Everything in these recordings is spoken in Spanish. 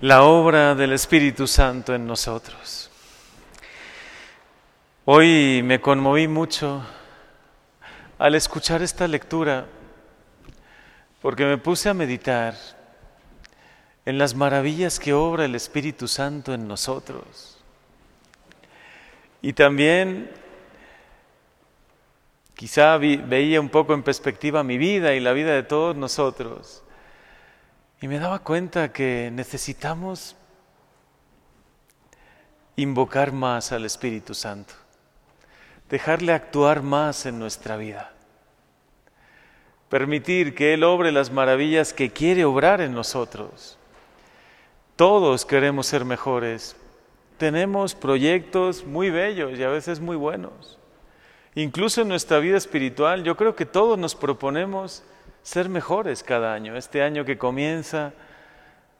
la obra del Espíritu Santo en nosotros. Hoy me conmoví mucho al escuchar esta lectura porque me puse a meditar en las maravillas que obra el Espíritu Santo en nosotros. Y también quizá veía un poco en perspectiva mi vida y la vida de todos nosotros y me daba cuenta que necesitamos invocar más al Espíritu Santo, dejarle actuar más en nuestra vida, permitir que Él obre las maravillas que quiere obrar en nosotros. Todos queremos ser mejores, tenemos proyectos muy bellos y a veces muy buenos. Incluso en nuestra vida espiritual, yo creo que todos nos proponemos ser mejores cada año. Este año que comienza,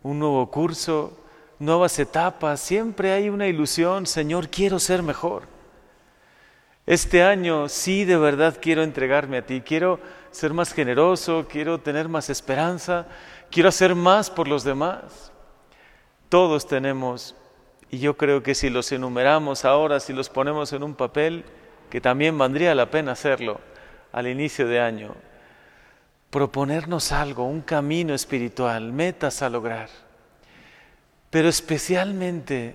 un nuevo curso, nuevas etapas, siempre hay una ilusión, Señor, quiero ser mejor. Este año sí de verdad quiero entregarme a ti, quiero ser más generoso, quiero tener más esperanza, quiero hacer más por los demás. Todos tenemos, y yo creo que si los enumeramos ahora, si los ponemos en un papel, que también valdría la pena hacerlo al inicio de año, proponernos algo, un camino espiritual, metas a lograr, pero especialmente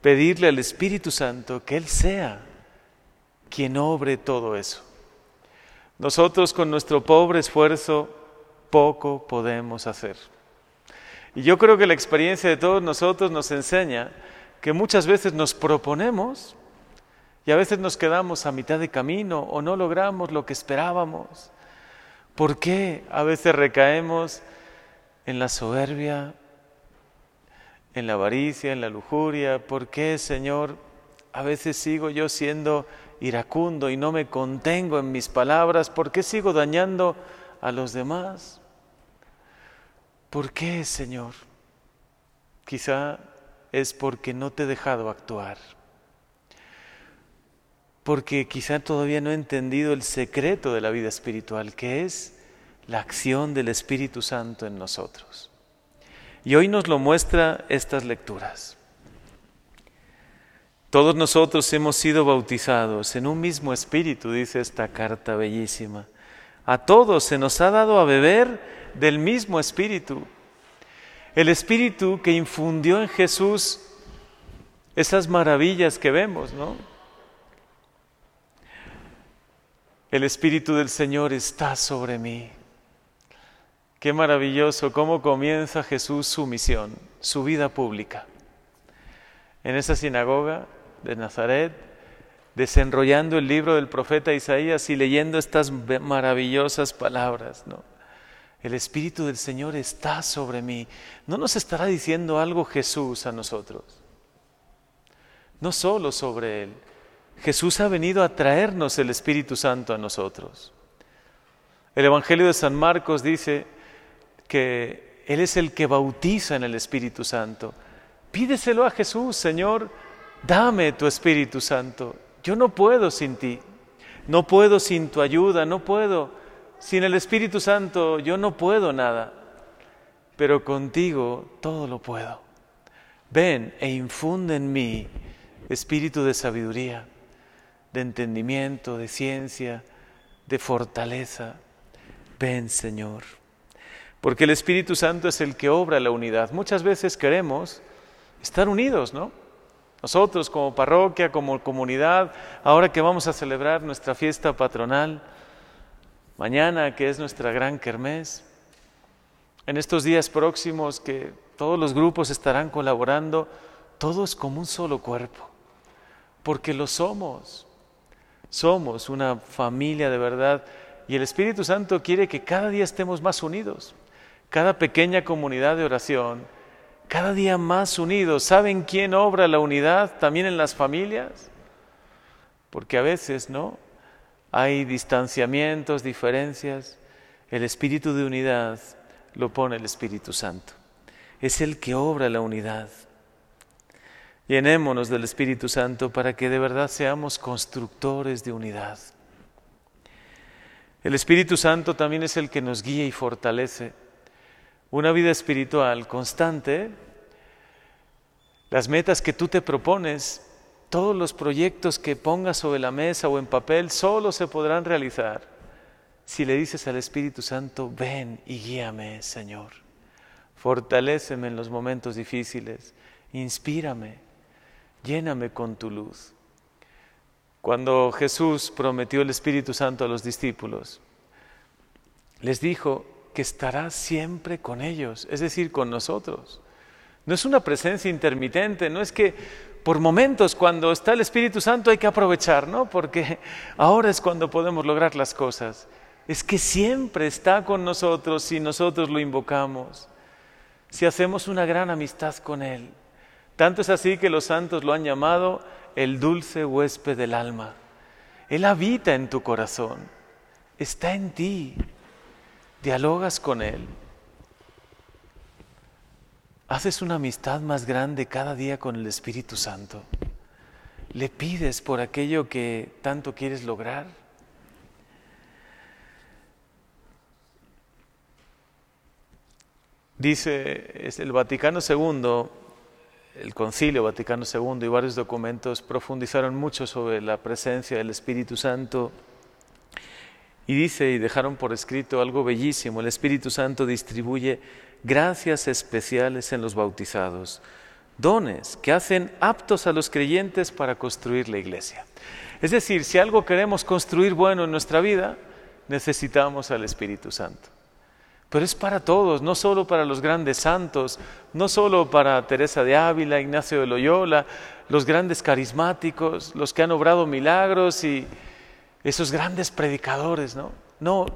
pedirle al Espíritu Santo que Él sea quien obre todo eso. Nosotros con nuestro pobre esfuerzo poco podemos hacer. Y yo creo que la experiencia de todos nosotros nos enseña que muchas veces nos proponemos y a veces nos quedamos a mitad de camino o no logramos lo que esperábamos. ¿Por qué a veces recaemos en la soberbia, en la avaricia, en la lujuria? ¿Por qué, Señor, a veces sigo yo siendo iracundo y no me contengo en mis palabras? ¿Por qué sigo dañando a los demás? ¿Por qué, Señor? Quizá es porque no te he dejado actuar porque quizá todavía no he entendido el secreto de la vida espiritual, que es la acción del Espíritu Santo en nosotros. Y hoy nos lo muestra estas lecturas. Todos nosotros hemos sido bautizados en un mismo espíritu, dice esta carta bellísima. A todos se nos ha dado a beber del mismo espíritu. El espíritu que infundió en Jesús esas maravillas que vemos, ¿no? El Espíritu del Señor está sobre mí. Qué maravilloso cómo comienza Jesús su misión, su vida pública. En esa sinagoga de Nazaret, desenrollando el libro del profeta Isaías y leyendo estas maravillosas palabras, ¿no? El Espíritu del Señor está sobre mí. ¿No nos estará diciendo algo Jesús a nosotros? No solo sobre Él, Jesús ha venido a traernos el Espíritu Santo a nosotros. El Evangelio de San Marcos dice que Él es el que bautiza en el Espíritu Santo. Pídeselo a Jesús, Señor, dame tu Espíritu Santo. Yo no puedo sin ti, no puedo sin tu ayuda, no puedo. Sin el Espíritu Santo yo no puedo nada, pero contigo todo lo puedo. Ven e infunde en mí espíritu de sabiduría de entendimiento, de ciencia, de fortaleza. Ven, Señor. Porque el Espíritu Santo es el que obra la unidad. Muchas veces queremos estar unidos, ¿no? Nosotros como parroquia, como comunidad, ahora que vamos a celebrar nuestra fiesta patronal, mañana que es nuestra gran kermés, en estos días próximos que todos los grupos estarán colaborando, todos como un solo cuerpo, porque lo somos. Somos una familia de verdad y el Espíritu Santo quiere que cada día estemos más unidos. Cada pequeña comunidad de oración, cada día más unidos. ¿Saben quién obra la unidad también en las familias? Porque a veces, ¿no? Hay distanciamientos, diferencias. El espíritu de unidad lo pone el Espíritu Santo. Es el que obra la unidad. Llenémonos del Espíritu Santo para que de verdad seamos constructores de unidad. El Espíritu Santo también es el que nos guía y fortalece. Una vida espiritual constante Las metas que tú te propones, todos los proyectos que pongas sobre la mesa o en papel, solo se podrán realizar si le dices al Espíritu Santo, ven y guíame, Señor. Fortaléceme en los momentos difíciles, inspírame, lléname con tu luz. Cuando Jesús prometió el Espíritu Santo a los discípulos, les dijo que estará siempre con ellos, es decir, con nosotros. No es una presencia intermitente, no es que por momentos cuando está el Espíritu Santo hay que aprovechar, ¿no? Porque ahora es cuando podemos lograr las cosas. Es que siempre está con nosotros si nosotros lo invocamos, si hacemos una gran amistad con Él. Tanto es así que los santos lo han llamado el dulce huésped del alma. Él habita en tu corazón, está en ti, dialogas con Él. Haces una amistad más grande cada día con el Espíritu Santo. Le pides por aquello que tanto quieres lograr. Dice el Vaticano II, el Concilio Vaticano II y varios documentos profundizaron mucho sobre la presencia del Espíritu Santo y dice y dejaron por escrito algo bellísimo, el Espíritu Santo distribuye gracias especiales en los bautizados, dones que hacen aptos a los creyentes para construir la iglesia. Es decir, si algo queremos construir bueno en nuestra vida, necesitamos al Espíritu Santo. Pero es para todos, no solo para los grandes santos, no solo para Teresa de Ávila, Ignacio de Loyola, los grandes carismáticos, los que han obrado milagros y esos grandes predicadores, ¿no? No,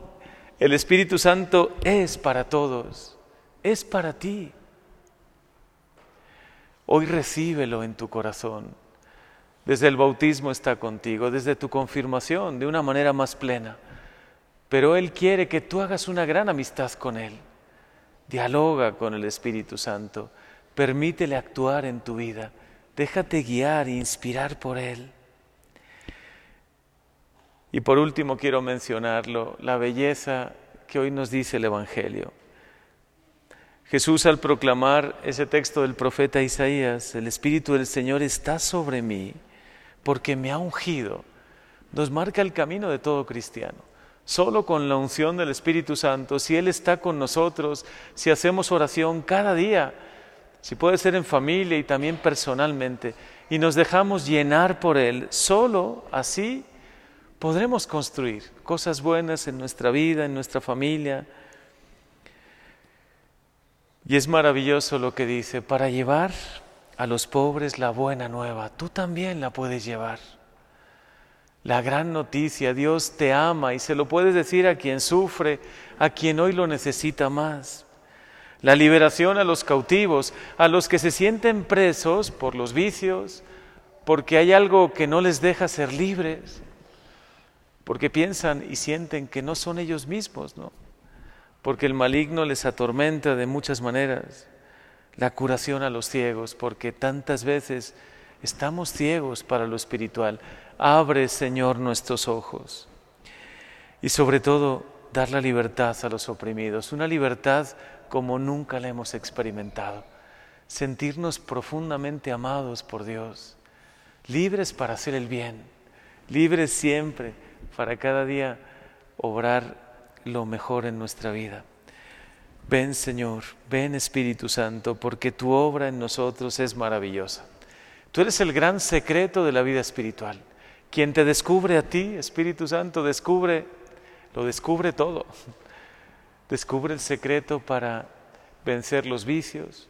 el Espíritu Santo es para todos es para ti. Hoy recíbelo en tu corazón. Desde el bautismo está contigo, desde tu confirmación, de una manera más plena. Pero Él quiere que tú hagas una gran amistad con Él. Dialoga con el Espíritu Santo. Permítele actuar en tu vida. Déjate guiar e inspirar por Él. Y por último quiero mencionarlo, la belleza que hoy nos dice el Evangelio. Jesús al proclamar ese texto del profeta Isaías, el Espíritu del Señor está sobre mí porque me ha ungido, nos marca el camino de todo cristiano. Solo con la unción del Espíritu Santo, si Él está con nosotros, si hacemos oración cada día, si puede ser en familia y también personalmente, y nos dejamos llenar por Él, solo así podremos construir cosas buenas en nuestra vida, en nuestra familia, y es maravilloso lo que dice, para llevar a los pobres la buena nueva, tú también la puedes llevar. La gran noticia, Dios te ama y se lo puedes decir a quien sufre, a quien hoy lo necesita más. La liberación a los cautivos, a los que se sienten presos por los vicios, porque hay algo que no les deja ser libres, porque piensan y sienten que no son ellos mismos, ¿no? porque el maligno les atormenta de muchas maneras. La curación a los ciegos, porque tantas veces estamos ciegos para lo espiritual. Abre, Señor, nuestros ojos. Y sobre todo, dar la libertad a los oprimidos, una libertad como nunca la hemos experimentado. Sentirnos profundamente amados por Dios, libres para hacer el bien, libres siempre para cada día obrar lo mejor en nuestra vida. Ven Señor, ven Espíritu Santo, porque tu obra en nosotros es maravillosa. Tú eres el gran secreto de la vida espiritual. Quien te descubre a ti, Espíritu Santo, descubre, lo descubre todo. Descubre el secreto para vencer los vicios,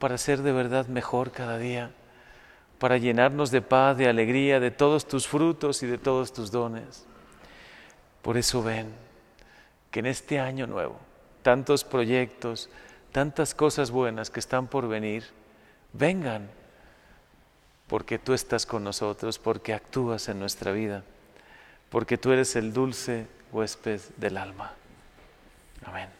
para ser de verdad mejor cada día, para llenarnos de paz, de alegría, de todos tus frutos y de todos tus dones. Por eso ven que en este año nuevo, tantos proyectos, tantas cosas buenas que están por venir, vengan, porque tú estás con nosotros, porque actúas en nuestra vida, porque tú eres el dulce huésped del alma. Amén.